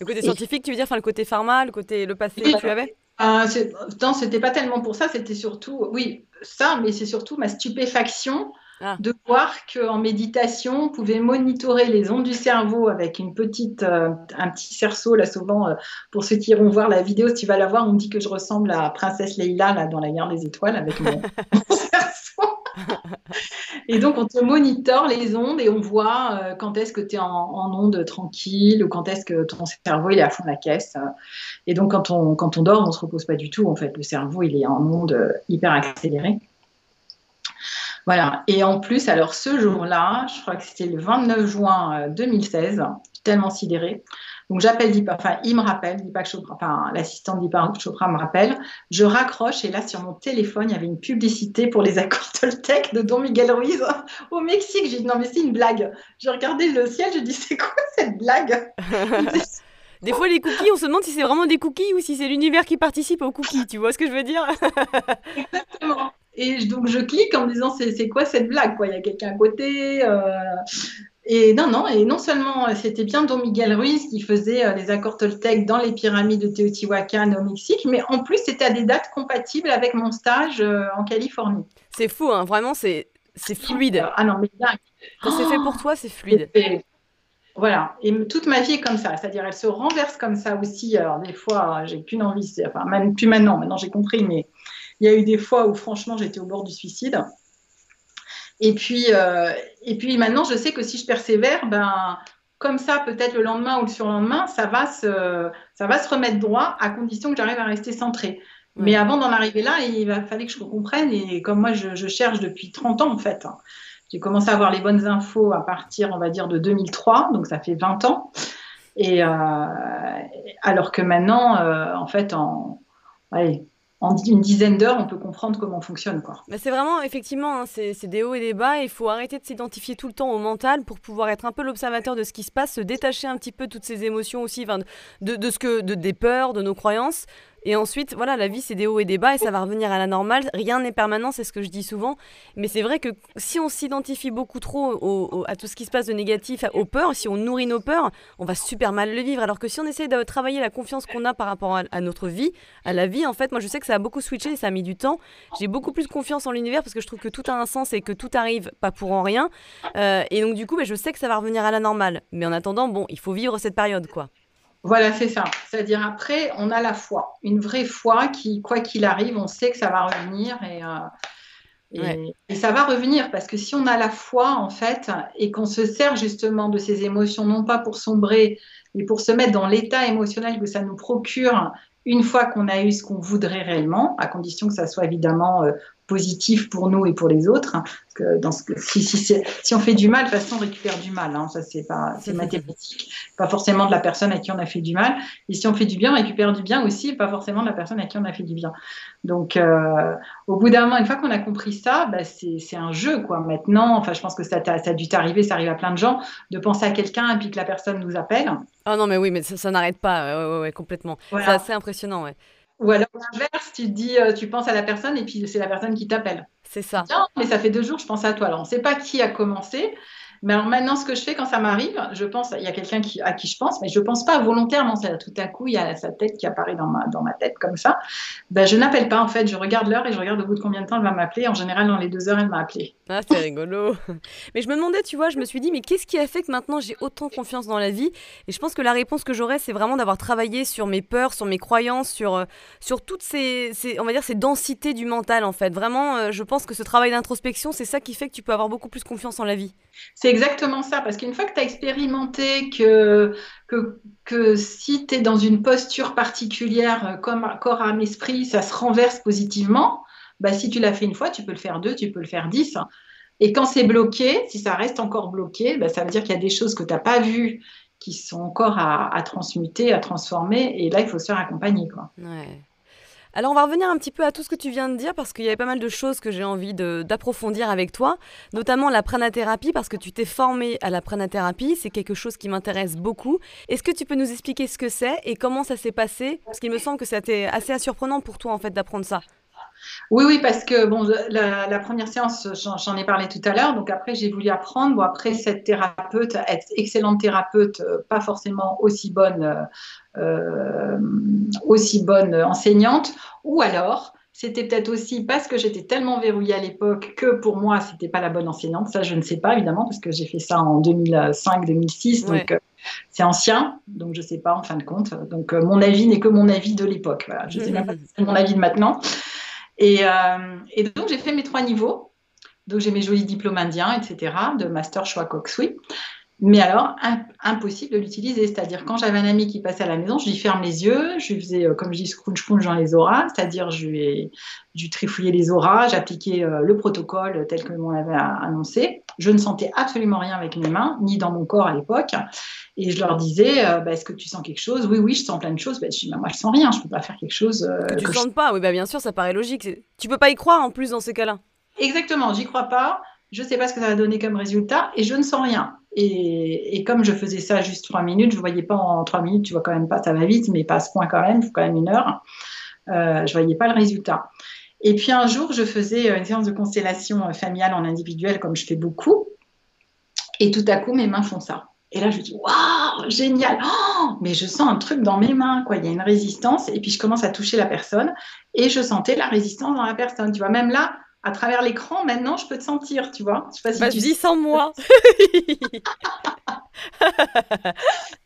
Le côté scientifique, tu veux dire, enfin le côté pharma, le côté le passé, que tu avais? Non, c'était pas tellement pour ça. C'était surtout, oui, ça, mais c'est surtout ma stupéfaction ah. de voir qu'en méditation, on pouvait monitorer les ondes du cerveau avec une petite, euh, un petit cerceau. Là, souvent, euh, pour ceux qui iront voir la vidéo, si tu vas la voir, on me dit que je ressemble à Princesse Leila là, dans La guerre des étoiles avec mon, cerceau. et donc, on te monitore les ondes et on voit euh, quand est-ce que tu es en, en, onde tranquille ou quand est-ce que ton cerveau il est à fond de la caisse. Et donc, quand on, quand on dort, on ne se repose pas du tout. En fait, le cerveau, il est en onde hyper accélérée. Voilà. Et en plus, alors ce jour-là, je crois que c'était le 29 juin 2016, euh, tellement sidéré. Donc j'appelle Deepak, enfin il me rappelle, Deepak Chopra, enfin l'assistant Deepak Chopra me rappelle. Je raccroche et là sur mon téléphone, il y avait une publicité pour les accords Toltec de Don Miguel Ruiz au Mexique. J'ai dit non mais c'est une blague. J'ai regardé le ciel, je dis c'est quoi cette blague? Des fois, les cookies, on se demande si c'est vraiment des cookies ou si c'est l'univers qui participe aux cookies. Tu vois ce que je veux dire? Exactement. Et donc je clique en me disant c'est quoi cette blague quoi? Il y a quelqu'un à côté. Euh. Et non, non, et non seulement euh, c'était bien Don Miguel Ruiz qui faisait euh, les accords Toltec dans les pyramides de Teotihuacan au Mexique, mais en plus c'était à des dates compatibles avec mon stage en Californie. C'est fou, hein, vraiment, c'est fluide. Ah non, mais bien. Quand c'est fait pour toi, c'est fluide. Voilà, et toute ma vie est comme ça, c'est-à-dire elle se renverse comme ça aussi. Alors des fois, j'ai qu'une envie, enfin même plus maintenant, maintenant j'ai compris, mais il y a eu des fois où franchement j'étais au bord du suicide. Et puis, euh, et puis maintenant, je sais que si je persévère, ben, comme ça, peut-être le lendemain ou le surlendemain, ça va se, ça va se remettre droit à condition que j'arrive à rester centrée. Mais avant d'en arriver là, il va falloir que je comprenne. Et comme moi, je, cherche depuis 30 ans, en fait. Hein. J'ai commencé à avoir les bonnes infos à partir, on va dire, de 2003, donc ça fait 20 ans. Et euh, alors que maintenant, euh, en fait, en, allez, en une dizaine d'heures, on peut comprendre comment on fonctionne. Quoi. Mais c'est vraiment, effectivement, hein, c'est, des hauts et des bas. Il faut arrêter de s'identifier tout le temps au mental pour pouvoir être un peu l'observateur de ce qui se passe, se détacher un petit peu de toutes ces émotions aussi, de, de, ce que, de, des peurs, de nos croyances, et ensuite, voilà, la vie, c'est des hauts et des bas et ça va revenir à la normale. Rien n'est permanent, c'est ce que je dis souvent. Mais c'est vrai que si on s'identifie beaucoup trop à tout ce qui se passe de négatif, aux peurs, si on nourrit nos peurs, on va super mal le vivre. Alors que si on essaie de travailler la confiance qu'on a par rapport à, notre vie, à la vie, en fait, moi je sais que ça a beaucoup switché, ça a mis du temps. J'ai beaucoup plus confiance en l'univers parce que je trouve que tout a un sens et que tout arrive pas pour en rien. Euh, et donc du coup, ben, je sais que ça va revenir à la normale. Mais en attendant, bon, il faut vivre cette période, quoi. Voilà, c'est ça. C'est-à-dire après, on a la foi, une vraie foi qui, quoi qu'il arrive, on sait que ça va revenir et, euh, et, ça va revenir parce que si on a la foi en fait et qu'on se sert justement de ces émotions, non pas pour sombrer, mais pour se mettre dans l'état émotionnel que ça nous procure une fois qu'on a eu ce qu'on voudrait réellement, à condition que ça soit évidemment euh, positif pour nous et pour les autres. Hein, que dans ce, si, si, si, on fait du mal, de toute façon, on récupère du mal. Hein, ça, c'est pas, c'est mathématique. Pas forcément de la personne à qui on a fait du mal. Et si on fait du bien, on récupère du bien aussi, pas forcément de la personne à qui on a fait du bien. Donc, euh, au bout d'un moment, une fois qu'on a compris ça, bah, c'est, c'est un jeu, quoi. Maintenant, enfin, je pense que ça, ça a dû t'arriver, ça arrive à plein de gens, de penser à quelqu'un et puis que la personne nous appelle. Ah non, mais oui, mais ça, n'arrête pas, ouais, ouais, complètement. C'est assez impressionnant, ouais. Ou alors l'inverse, tu dis, euh, tu penses à la personne et puis c'est la personne qui t'appelle. C'est ça. mais ça fait deux jours, je pense à toi. Alors on ne sait pas qui a commencé, mais alors maintenant, ce que je fais quand ça m'arrive, je pense, il y a quelqu'un à qui je pense, mais je ne pense pas volontairement. Tout à coup, il y a sa tête qui apparaît dans ma, dans ma tête comme ça. Ben, je n'appelle pas en fait, je regarde l'heure et je regarde au bout de combien de temps elle va m'appeler. En général, dans les deux heures, elle m'a appelé. Ah, c'est rigolo. mais je me demandais, tu vois, je me suis dit, mais qu'est-ce qui a fait que maintenant j'ai autant confiance dans la vie? Et je pense que la réponse que j'aurais, c'est vraiment d'avoir travaillé sur mes peurs, sur mes croyances, sur, euh, sur toutes ces, on va dire, ces densités du mental en fait. Vraiment, euh, je pense que ce travail d'introspection, c'est ça qui fait que tu peux avoir beaucoup plus confiance en la vie. Exactement ça, parce qu'une fois que tu as expérimenté que, que, que si tu es dans une posture particulière, euh, comme corps, âme, esprit, ça se renverse positivement, bah, si tu l'as fait une fois, tu peux le faire deux, tu peux le faire dix. Et quand c'est bloqué, si ça reste encore bloqué, bah, ça veut dire qu'il y a des choses que tu n'as pas vues qui sont encore à, transmuter, à transformer. Et là, il faut se faire accompagner. Quoi. Alors on va revenir un petit peu à tout ce que tu viens de dire parce qu'il y avait pas mal de choses que j'ai envie d'approfondir avec toi, notamment la pranathérapie parce que tu t'es formé à la pranathérapie, c'est quelque chose qui m'intéresse beaucoup. Est-ce que tu peux nous expliquer ce que c'est et comment ça s'est passé? Parce qu'il me semble que c'était assez surprenant pour toi en fait d'apprendre ça. Oui, oui, parce que bon, la, première séance, j'en ai parlé tout à l'heure. Donc après, j'ai voulu apprendre. Bon, après, cette thérapeute, excellente thérapeute, euh, pas forcément aussi bonne, euh, euh, aussi bonne enseignante. Ou alors, c'était peut-être aussi parce que j'étais tellement verrouillée à l'époque que pour moi, c'était pas la bonne enseignante. Ça, je ne sais pas évidemment parce que j'ai fait ça en 2005-2006, donc c'est ancien, donc je ne sais pas en fin de compte. Donc mon avis n'est que mon avis de l'époque. Voilà. Je ne sais pas si c'est mon avis de maintenant. Euh, et, donc, j'ai fait mes trois niveaux. Donc, j'ai mes jolis diplômes indiens, etc., de master choix Koksui. Mais alors, impossible de l'utiliser. C'est-à-dire, quand j'avais un ami qui passait à la maison, je lui ferme les yeux, je lui faisais, euh, comme je dis, scrooge dans les auras, c'est-à-dire, je lui, je trifouillais les auras, j'appliquais euh, le protocole tel que l'on l'avait annoncé. Je ne sentais absolument rien avec mes mains, ni dans mon corps à l'époque. Et je leur disais, euh, bah, est-ce que tu sens quelque chose? Oui, oui, je sens plein de choses. Bah, je dis, bah, moi, je sens rien, je ne peux pas faire quelque chose. que tu ne sens pas, oui, bah, bien sûr, ça paraît logique. Tu peux pas y croire en plus dans ces cas-là. Exactement, j'y crois pas. Je ne sais pas ce que ça va donner comme résultat et je ne sens rien. Et, comme je faisais ça juste trois minutes, je voyais pas en trois minutes, tu vois quand même pas, ça va vite, mais pas à ce point quand même, il faut quand même une heure. Euh, je voyais pas le résultat. Et puis un jour, je faisais une séance de constellation familiale en individuel, comme je fais beaucoup. Et tout à coup, mes mains font ça. Et là, je dis, waouh, génial, oh, mais je sens un truc dans mes mains, quoi. Il y a une résistance. Et puis, je commence à toucher la personne et je sentais la résistance dans la personne. Tu vois, même là, à travers l'écran, maintenant, je peux te sentir, tu vois. Je sais pas si bah, tu dis sans moi.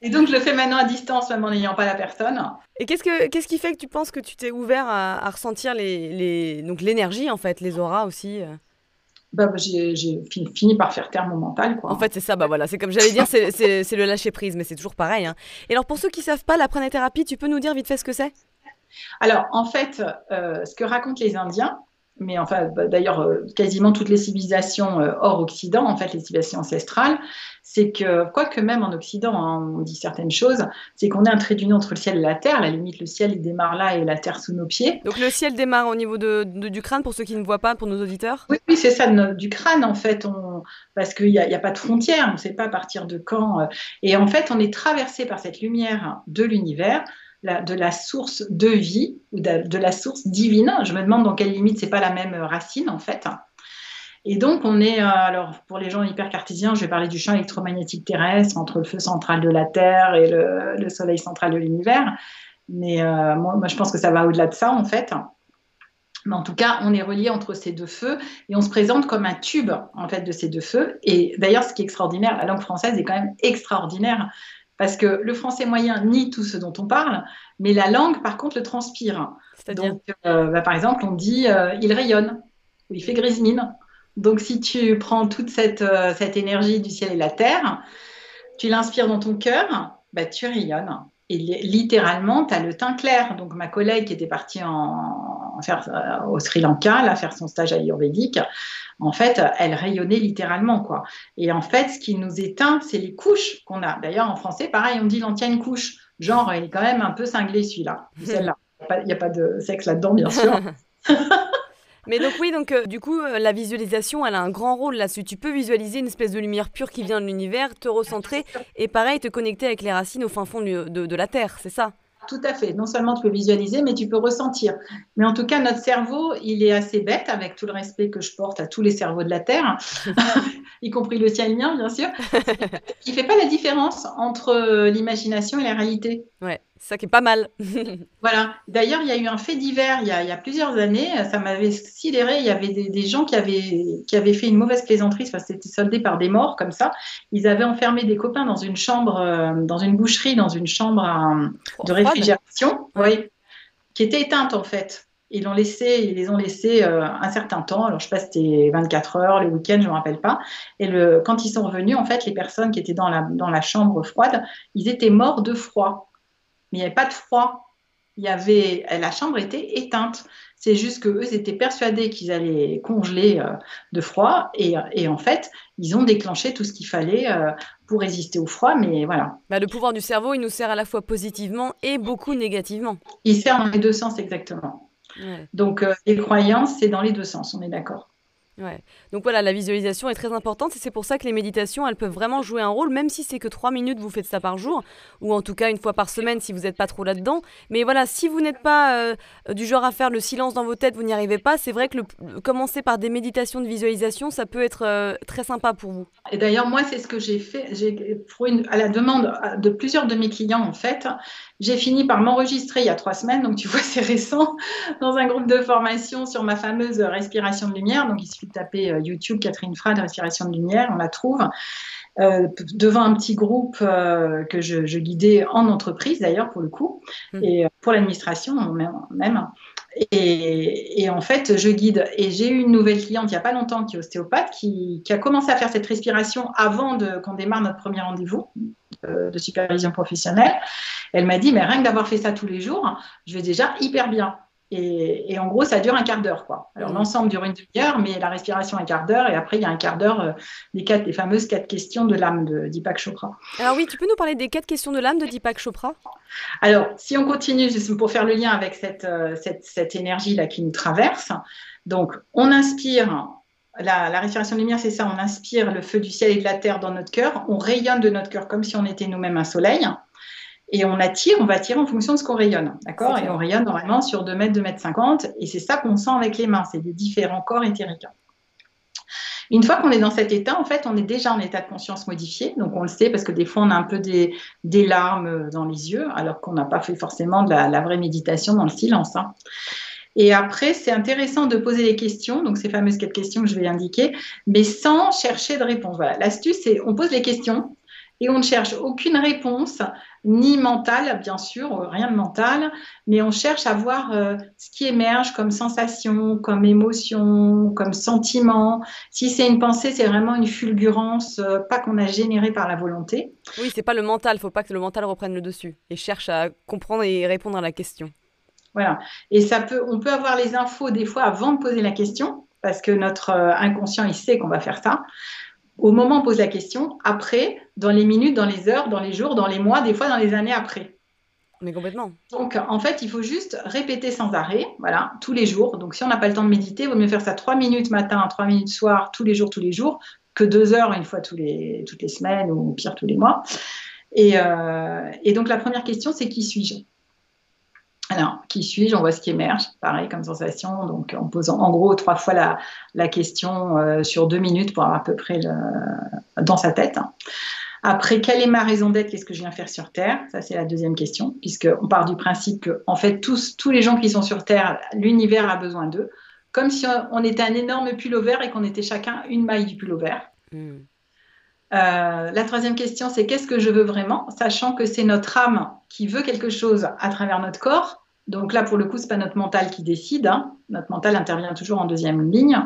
et donc, je le fais maintenant à distance, même en n'ayant pas la personne. Et qu'est-ce, que, qu'est-ce qui fait que tu penses que tu t'es ouvert à, ressentir les, les, donc l'énergie, en fait, les auras aussi euh? Bah, bah j'ai, fini, par faire taire mon mental. Quoi. En fait, c'est ça, bah voilà, c'est comme j'allais dire, c'est, c'est, le lâcher prise, mais c'est toujours pareil. Hein. Et alors, pour ceux qui ne savent pas, la pranéthérapie, tu peux nous dire vite fait ce que c'est? Alors, en fait, euh, ce que racontent les Indiens, mais enfin, bah, d'ailleurs, euh, quasiment toutes les civilisations euh, hors Occident, en fait, les civilisations ancestrales, c'est que, quoique même en Occident, hein, on dit certaines choses, c'est qu'on est un trait d'union entre le ciel et la terre. À la limite, le ciel, il démarre là et la terre sous nos pieds. Donc le ciel démarre au niveau de, du crâne, pour ceux qui ne voient pas, pour nos auditeurs? Oui, oui c'est ça, du crâne, en fait, on, parce qu'il n'y a, a, pas de frontière, on ne sait pas à partir de quand. Euh, et en fait, on est traversé par cette lumière de l'univers de la source de vie ou de, la source divine. Je me demande dans quelle limite c'est pas la même racine en fait. Et donc on est, euh, alors pour les gens hyper cartésiens, je vais parler du champ électromagnétique terrestre entre le feu central de la Terre et le, soleil central de l'univers. Mais euh, moi, moi, je pense que ça va au-delà de ça en fait. Mais en tout cas, on est relié entre ces deux feux et on se présente comme un tube en fait de ces deux feux. Et d'ailleurs, ce qui est extraordinaire, la langue française est quand même extraordinaire parce que le français moyen nie tout ce dont on parle, mais la langue, par contre, le transpire. Donc, euh, bah, par exemple, on dit euh, il rayonne ou il fait grise mine. Donc, si tu prends toute cette, euh, cette énergie du ciel et la terre, tu l'inspires dans ton cœur, bah, tu rayonnes. Et littéralement, tu as le teint clair. Donc, ma collègue qui était partie en, faire, au Sri Lanka, là, faire son stage ayurvédique, en fait, elle rayonnait littéralement, quoi. Et en fait, ce qui nous éteint, c'est les couches qu'on a. D'ailleurs, en français, pareil, on dit l'ancienne couche. Genre, il est quand même un peu cinglé, celui-là, celle-là. Il n'y a, pas de sexe là-dedans, bien sûr. Mais donc oui, donc euh, du coup, euh, la visualisation, elle a un grand rôle là-dessus. Tu peux visualiser une espèce de lumière pure qui vient de l'univers, te recentrer et pareil, te connecter avec les racines au fin fond de la Terre, c'est ça? Tout à fait. Non seulement tu peux visualiser, mais tu peux ressentir. Mais en tout cas, notre cerveau, il est assez bête, avec tout le respect que je porte à tous les cerveaux de la Terre, y compris le sien et le mien, bien sûr. Il ne fait pas la différence entre l'imagination et la réalité. Ouais ça qui est pas mal. voilà. D'ailleurs, il y a eu un fait divers il y a, plusieurs années. Ça m'avait sidéré. Il y avait des, gens qui avaient, qui avaient fait une mauvaise plaisanterie. Enfin, c'était soldé par des morts comme ça. Ils avaient enfermé des copains dans une chambre, euh, dans une boucherie, dans une chambre euh, de réfrigération, oui, qui était éteinte en fait. Ils l'ont laissé, ils les ont laissés euh, un certain temps. Alors, je sais pas, c'était 24 heures, le week-end, je me rappelle pas. Et le, quand ils sont revenus, en fait, les personnes qui étaient dans la, dans la chambre froide, ils étaient morts de froid mais il n'y avait pas de froid. il y avait, la chambre était éteinte. C'est juste qu'eux étaient persuadés qu'ils allaient congeler euh, de froid et, en fait, ils ont déclenché tout ce qu'il fallait euh, pour résister au froid, mais voilà. Bah, le pouvoir du cerveau, il nous sert à la fois positivement et beaucoup négativement. Il sert dans les deux sens exactement. Donc euh, les croyances, c'est dans les deux sens, on est d'accord. Donc voilà, la visualisation est très importante et c'est pour ça que les méditations, elles peuvent vraiment jouer un rôle, même si c'est que trois minutes, vous faites ça par jour, ou en tout cas une fois par semaine si vous n'êtes pas trop là-dedans. Mais voilà, si vous n'êtes pas euh, du genre à faire le silence dans vos têtes, vous n'y arrivez pas, c'est vrai que commencer par des méditations de visualisation, ça peut être euh, très sympa pour vous. Et d'ailleurs, moi, c'est ce que j'ai fait. J'ai, à la demande de plusieurs de mes clients, en fait, j'ai fini par m'enregistrer il y a trois semaines, donc tu vois, c'est récent, dans un groupe de formation sur ma fameuse respiration de lumière. Donc, il suffit de taper euh, YouTube Catherine Frade, respiration de lumière, on la trouve. Euh, devant un petit groupe euh, que je, guidais en entreprise d'ailleurs pour le coup, mmh. et pour l'administration même. Et, en fait, je guide. Et j'ai eu une nouvelle cliente il n'y a pas longtemps qui est ostéopathe, qui, qui a commencé à faire cette respiration avant qu'on démarre notre premier rendez-vous de supervision professionnelle. Elle m'a dit, mais rien que d'avoir fait ça tous les jours, je vais déjà hyper bien. Et, en gros, ça dure un quart d'heure. quoi. Alors, mmh. l'ensemble dure une demi-heure, mais la respiration un quart d'heure. Et après, il y a un quart d'heure euh, des, quatre, des fameuses quatre questions de l'âme de Deepak Chopra. Alors oui, tu peux nous parler des quatre questions de l'âme de Deepak Chopra? Alors, si on continue, pour faire le lien avec cette, euh, cette, cette énergie-là qui nous traverse, donc on inspire la, la, respiration de lumière, c'est ça, on inspire le feu du ciel et de la terre dans notre cœur, on rayonne de notre cœur comme si on était nous-mêmes un soleil et on attire, on va attirer en fonction de ce qu'on rayonne, d'accord Et on rayonne normalement sur 2 mètres, 2 mètres 50, et c'est ça qu'on sent avec les mains, c'est des différents corps éthériques. Une fois qu'on est dans cet état, en fait, on est déjà en état de conscience modifié. Donc, on le sait parce que des fois, on a un peu des, larmes dans les yeux, alors qu'on n'a pas fait forcément de la, vraie méditation dans le silence. Hein. Et après, c'est intéressant de poser des questions, donc ces fameuses quatre questions que je vais indiquer, mais sans chercher de réponse. Voilà, l'astuce, c'est on pose les questions et on ne cherche aucune réponse, ni mentale, bien sûr, rien de mental, mais on cherche à voir euh, ce qui émerge comme sensation, comme émotion, comme sentiment. Si c'est une pensée, c'est vraiment une fulgurance, euh, pas qu'on a générée par la volonté. Oui, c'est pas le mental, il faut pas que le mental reprenne le dessus et cherche à comprendre et répondre à la question. Voilà. Et ça peut, on peut avoir les infos des fois avant de poser la question, parce que notre euh, inconscient, il sait qu'on va faire ça au moment où on pose la question, après, dans les minutes, dans les heures, dans les jours, dans les mois, des fois dans les années après. Mais complètement. Donc, en fait, il faut juste répéter sans arrêt, voilà, tous les jours. Donc, si on n'a pas le temps de méditer, il vaut mieux faire ça trois minutes matin, trois minutes soir, tous les jours, tous les jours, que deux heures une fois tous les, toutes les semaines ou pire tous les mois. Et, euh, et donc, la première question, c'est qui suis-je? Alors, qui suis-je? On voit ce qui émerge, pareil comme sensation. Donc, en posant en gros trois fois la, la question euh, sur deux minutes pour avoir à peu près le, dans sa tête. Après, quelle est ma raison d'être? Qu'est-ce que je viens faire sur Terre? Ça, c'est la deuxième question, puisqu'on part du principe que, en fait, tous, tous les gens qui sont sur Terre, l'univers a besoin d'eux, comme si on, était un énorme pullover et qu'on était chacun une maille du pullover. Hmm. Euh, la troisième question, c'est qu'est-ce que je veux vraiment, sachant que c'est notre âme qui veut quelque chose à travers notre corps? Donc là, pour le coup, ce n'est pas notre mental qui décide. Hein. Notre mental intervient toujours en deuxième ligne.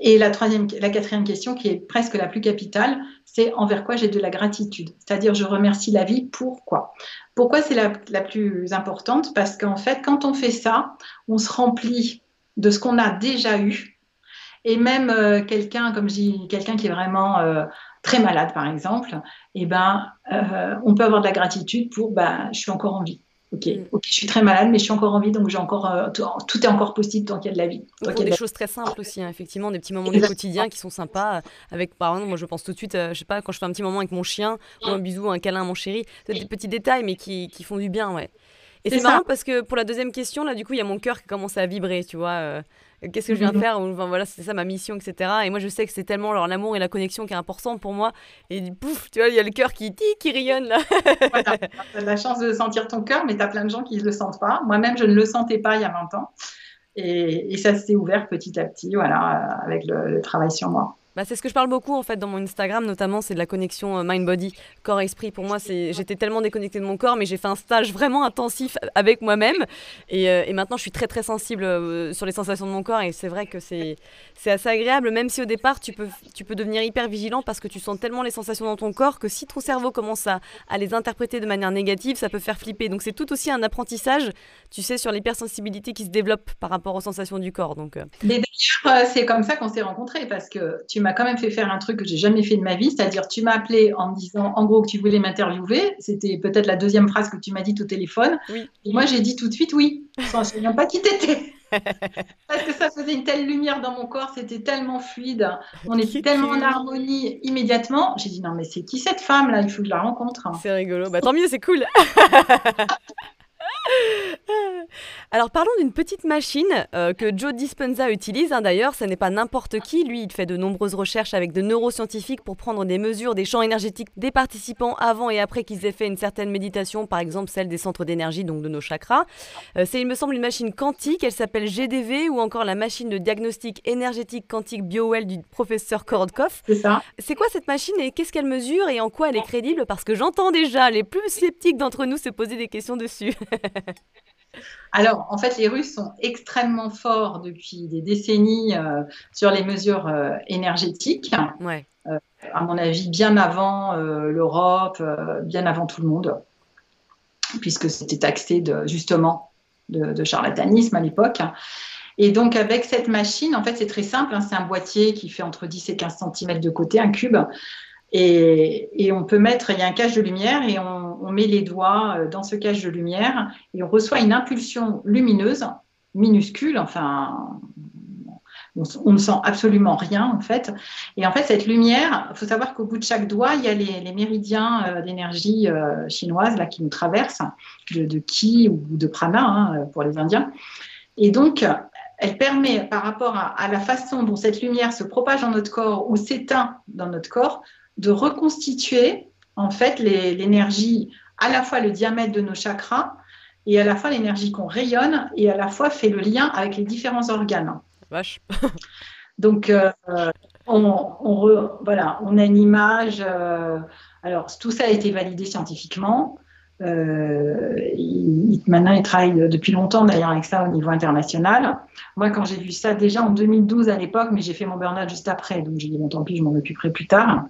Et la, troisième, la quatrième question, qui est presque la plus capitale, c'est envers quoi j'ai de la gratitude? C'est-à-dire, je remercie la vie. Pourquoi? Pourquoi c'est la, la, plus importante? Parce qu'en fait, quand on fait ça, on se remplit de ce qu'on a déjà eu. Et même euh, quelqu'un, comme je dis, quelqu'un qui est vraiment euh, très malade, par exemple, eh ben, euh, on peut avoir de la gratitude pour, ben, je suis encore en vie. Mm. Ok, je suis très malade, mais je suis encore en vie, donc j'ai encore euh, tout, est encore possible tant qu'il y a de la vie. Donc, il y a des choses très simples aussi, hein, effectivement, des petits moments du quotidien qui sont sympas. Avec, par exemple, moi je pense tout de suite, euh, je sais pas, quand je fais un petit moment avec mon chien, ou un bisou, un câlin à mon chéri, c'est des petits détails, mais qui, qui font du bien, ouais. Et c'est marrant parce que pour la deuxième question, là, du coup, il y a mon cœur qui commence à vibrer, tu vois. Euh, qu'est-ce que je viens de mhm. faire enfin, voilà c'était ça ma mission etc et moi je sais que c'est tellement l'amour et la connexion qui est important pour moi. Et pouf tu vois il y a le cœur qui qui rayonne là. Voilà. tu as la chance de sentir ton cœur mais tu as plein de gens qui ne le sentent pas. Moi-même je ne le sentais pas il y a 20 ans. Et, et ça s'est ouvert petit à petit voilà avec le, travail sur moi Bah, c'est ce que je parle beaucoup en fait dans mon Instagram, notamment c'est de la connexion euh, mind-body, corps-esprit. Pour moi, j'étais tellement déconnectée de mon corps, mais j'ai fait un stage vraiment intensif avec moi-même. Et, euh, et, maintenant, je suis très très sensible euh, sur les sensations de mon corps. Et c'est vrai que c'est assez agréable, même si au départ, tu peux, tu peux devenir hyper vigilant parce que tu sens tellement les sensations dans ton corps que si ton cerveau commence à, à les interpréter de manière négative, ça peut faire flipper. Donc c'est tout aussi un apprentissage, tu sais, sur l'hypersensibilité qui se développe par rapport aux sensations du corps. Donc, Mais d'ailleurs, c'est comme ça qu'on s'est rencontrés parce que tu m'as quand même fait faire un truc que j'ai jamais fait de ma vie, c'est-à-dire tu m'as appelé en me disant en gros que tu voulais m'interviewer. C'était peut-être la deuxième phrase que tu m'as dit au téléphone. Et moi j'ai dit tout de suite oui, sans souviens pas qui t'étais. Parce que ça faisait une telle lumière dans mon corps, c'était tellement fluide, on était tellement en harmonie immédiatement. J'ai dit non mais c'est qui cette femme là? Il faut que je la rencontre. C'est rigolo. Bah tant mieux, c'est cool. Alors parlons d'une petite machine euh, que Joe Dispenza utilise. Hein, D'ailleurs, ce n'est pas n'importe qui. Lui, il fait de nombreuses recherches avec de neuroscientifiques pour prendre des mesures des champs énergétiques des participants avant et après qu'ils aient fait une certaine méditation, par exemple celle des centres d'énergie, donc de nos chakras. Euh, c'est, il me semble, une machine quantique. Elle s'appelle GDV ou encore la machine de diagnostic énergétique quantique BioWell du professeur Korotkov. C'est ça. C'est quoi cette machine et qu'est-ce qu'elle mesure et en quoi elle est crédible? Parce que j'entends déjà les plus sceptiques d'entre nous se poser des questions dessus. Alors, en fait, les Russes sont extrêmement forts depuis des décennies euh, sur les mesures euh, énergétiques. Ouais. Euh, à mon avis, bien avant l'Europe, bien avant tout le monde, puisque c'était taxé de, justement de, de charlatanisme à l'époque. Et donc, avec cette machine, en fait, c'est très simple. hein, c'est un boîtier qui fait entre 10 et 15 cm de côté, un cube. Et, on peut mettre, il y a un cache de lumière et on, met les doigts euh, dans ce cache de lumière et on reçoit une impulsion lumineuse, minuscule, enfin, on, ne sent absolument rien en fait. Et en fait, cette lumière, il faut savoir qu'au bout de chaque doigt, il y a les, méridiens euh, d'énergie euh, chinoise là, qui nous traversent, de, de Qi ou de Prana hein, pour les Indiens. Et donc, elle permet, par rapport à, la façon dont cette lumière se propage dans notre corps ou s'éteint dans notre corps, de reconstituer en fait l'énergie, à la fois le diamètre de nos chakras et à la fois l'énergie qu'on rayonne et à la fois fait le lien avec les différents organes. Vache. Donc, euh, on, on, re, voilà, on a une image. Euh, alors, tout ça a été validé scientifiquement. Euh, il, maintenant, il travaille depuis longtemps d'ailleurs avec ça au niveau international. Moi, quand j'ai vu ça déjà en 2012 à l'époque, mais j'ai fait mon burn-out juste après, donc j'ai dit bon, tant pis, je m'en occuperai plus tard.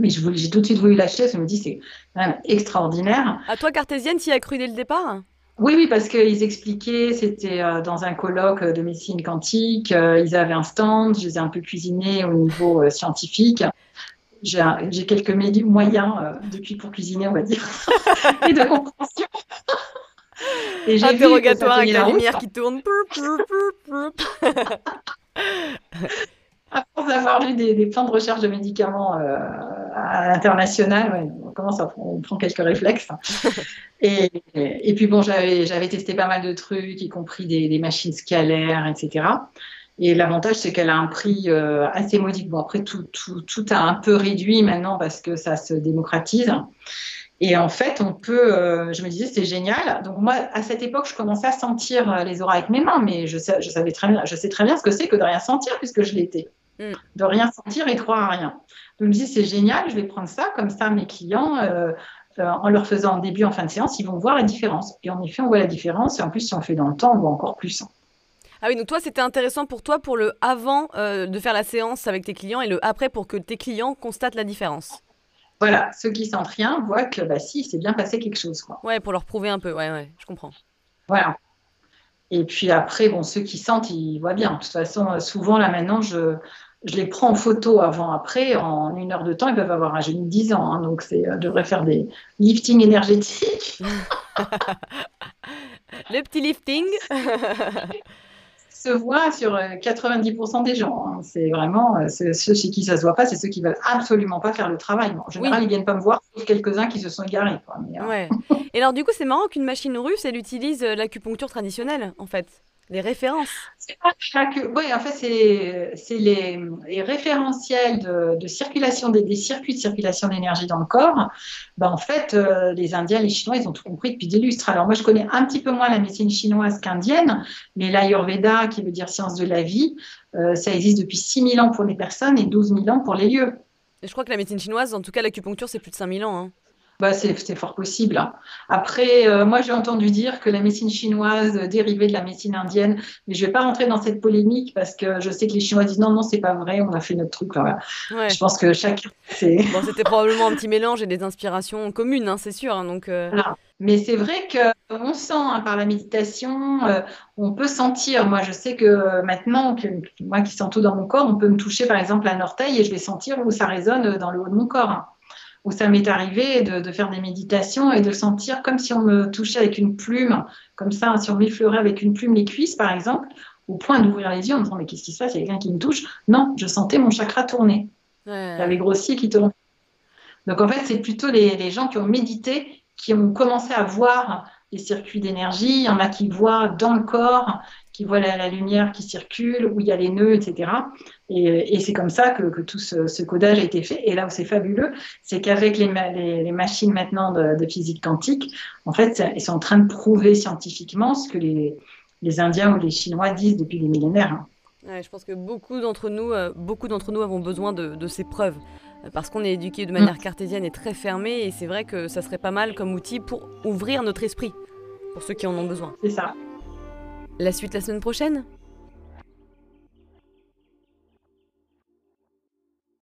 Mais j'ai tout de suite voulu lâcher, je me dis c'est quand même extraordinaire. À toi, cartésienne, tu y as cru dès le départ oui, oui, parce qu'ils expliquaient, c'était euh, dans un colloque de médecine quantique, euh, ils avaient un stand, je les ai un peu cuisinés au niveau euh, scientifique. J'ai quelques moyens depuis pour cuisiner, on va dire, et de compréhension. Et Interrogatoire avec la, la lumière qui tourne. à force d'avoir lu des, des, plans de recherche de médicaments euh, à l'international, ouais, on commence à on prend quelques réflexes. et, et, puis bon, j'avais testé pas mal de trucs, y compris des, des machines scalaires, etc. Et l'avantage, c'est qu'elle a un prix euh, assez modique. Bon, après, tout, tout, tout, a un peu réduit maintenant parce que ça se démocratise. Et en fait, on peut, euh, je me disais, c'est génial. Donc moi, à cette époque, je commençais à sentir les auras avec mes mains, mais je, sais, je savais très bien, je sais très bien ce que c'est que de rien sentir puisque je l'étais. Mm. De rien sentir et croire à rien. Donc je me dis, c'est génial, je vais prendre ça, comme ça mes clients, euh, euh, en leur faisant en début, en fin de séance, ils vont voir la différence. Et en effet, on voit la différence, et en plus, si on fait dans le temps, on voit encore plus. Ah oui, donc toi, c'était intéressant pour toi pour le avant euh, de faire la séance avec tes clients et le après pour que tes clients constatent la différence. Voilà, ceux qui sentent rien voient que bah si, c'est bien passé quelque chose. Quoi. Ouais, pour leur prouver un peu, ouais, ouais, je comprends. Voilà. Et puis après, bon, ceux qui sentent, ils voient bien. De toute façon, souvent, là maintenant, je, je les prends en photo avant-après. En une heure de temps, ils peuvent avoir un jeune de 10 ans. Hein, donc, c'est, euh, devrait faire des liftings énergétiques. Le petit lifting se voit sur 90% des gens. Hein. C'est vraiment euh, ceux chez qui ça se voit pas, c'est ceux qui veulent absolument pas faire le travail. Bon, en général, oui. ils viennent pas me voir, sauf quelques-uns qui se sont égarés. Quoi. Mais, ouais. Et alors, du coup, c'est marrant qu'une machine russe, elle utilise euh, l'acupuncture traditionnelle, en fait les références C'est pas chaque. Oui, en fait, c'est les, les, référentiels de, de circulation des, des, circuits de circulation d'énergie dans le corps. Ben, en fait, euh, les Indiens, les Chinois, ils ont tout compris depuis des lustres. Alors moi, je connais un petit peu moins la médecine chinoise qu'indienne, mais l'Ayurveda, qui veut dire science de la vie, ça existe depuis 6000 ans pour les personnes et 12 000 ans pour les lieux. Et je crois que la médecine chinoise, en tout cas l'acupuncture, c'est plus de 5000 ans. Hein. Bah, c'est fort possible. Hein. Après, euh, moi, j'ai entendu dire que la médecine chinoise dérivait de la médecine indienne, mais je ne vais pas rentrer dans cette polémique parce que je sais que les Chinois disent non, non, c'est pas vrai, on a fait notre truc. Je pense que chacun. Bon, c'était probablement un petit mélange et des inspirations communes, hein, c'est sûr. Hein, donc, euh. Mais c'est vrai qu'on sent par la méditation, euh, on peut sentir. Moi, je sais que maintenant, que, moi qui sens tout dans mon corps, on peut me toucher par exemple un orteil et je vais sentir où ça résonne dans le haut de mon corps où ça m'est arrivé de, faire des méditations et de sentir comme si on me touchait avec une plume, comme ça, si on m'effleurait avec une plume les cuisses, par exemple, au point d'ouvrir les yeux en me disant mais qu'est-ce qui se passe, il y a quelqu'un qui me touche. Non, je sentais mon chakra tourner. Il avait grossi qui tournait. Donc en fait, c'est plutôt les, les, gens qui ont médité qui ont commencé à voir les circuits d'énergie. Il y en a qui voient dans le corps, qui voient la, lumière qui circule, où il y a les nœuds, etc. Et, c'est comme ça que, tout ce, codage a été fait. Et là où c'est fabuleux, c'est qu'avec les, les, machines maintenant de, physique quantique, en fait, ils sont en train de prouver scientifiquement ce que les, Indiens ou les Chinois disent depuis des millénaires. je pense que beaucoup d'entre nous, euh, beaucoup d'entre nous avons besoin de, ces preuves parce qu'on est éduqué de manière mm. cartésienne et très fermée, et c'est vrai que ça serait pas mal comme outil pour ouvrir notre esprit, pour ceux qui en ont besoin. C'est ça. La suite la semaine prochaine?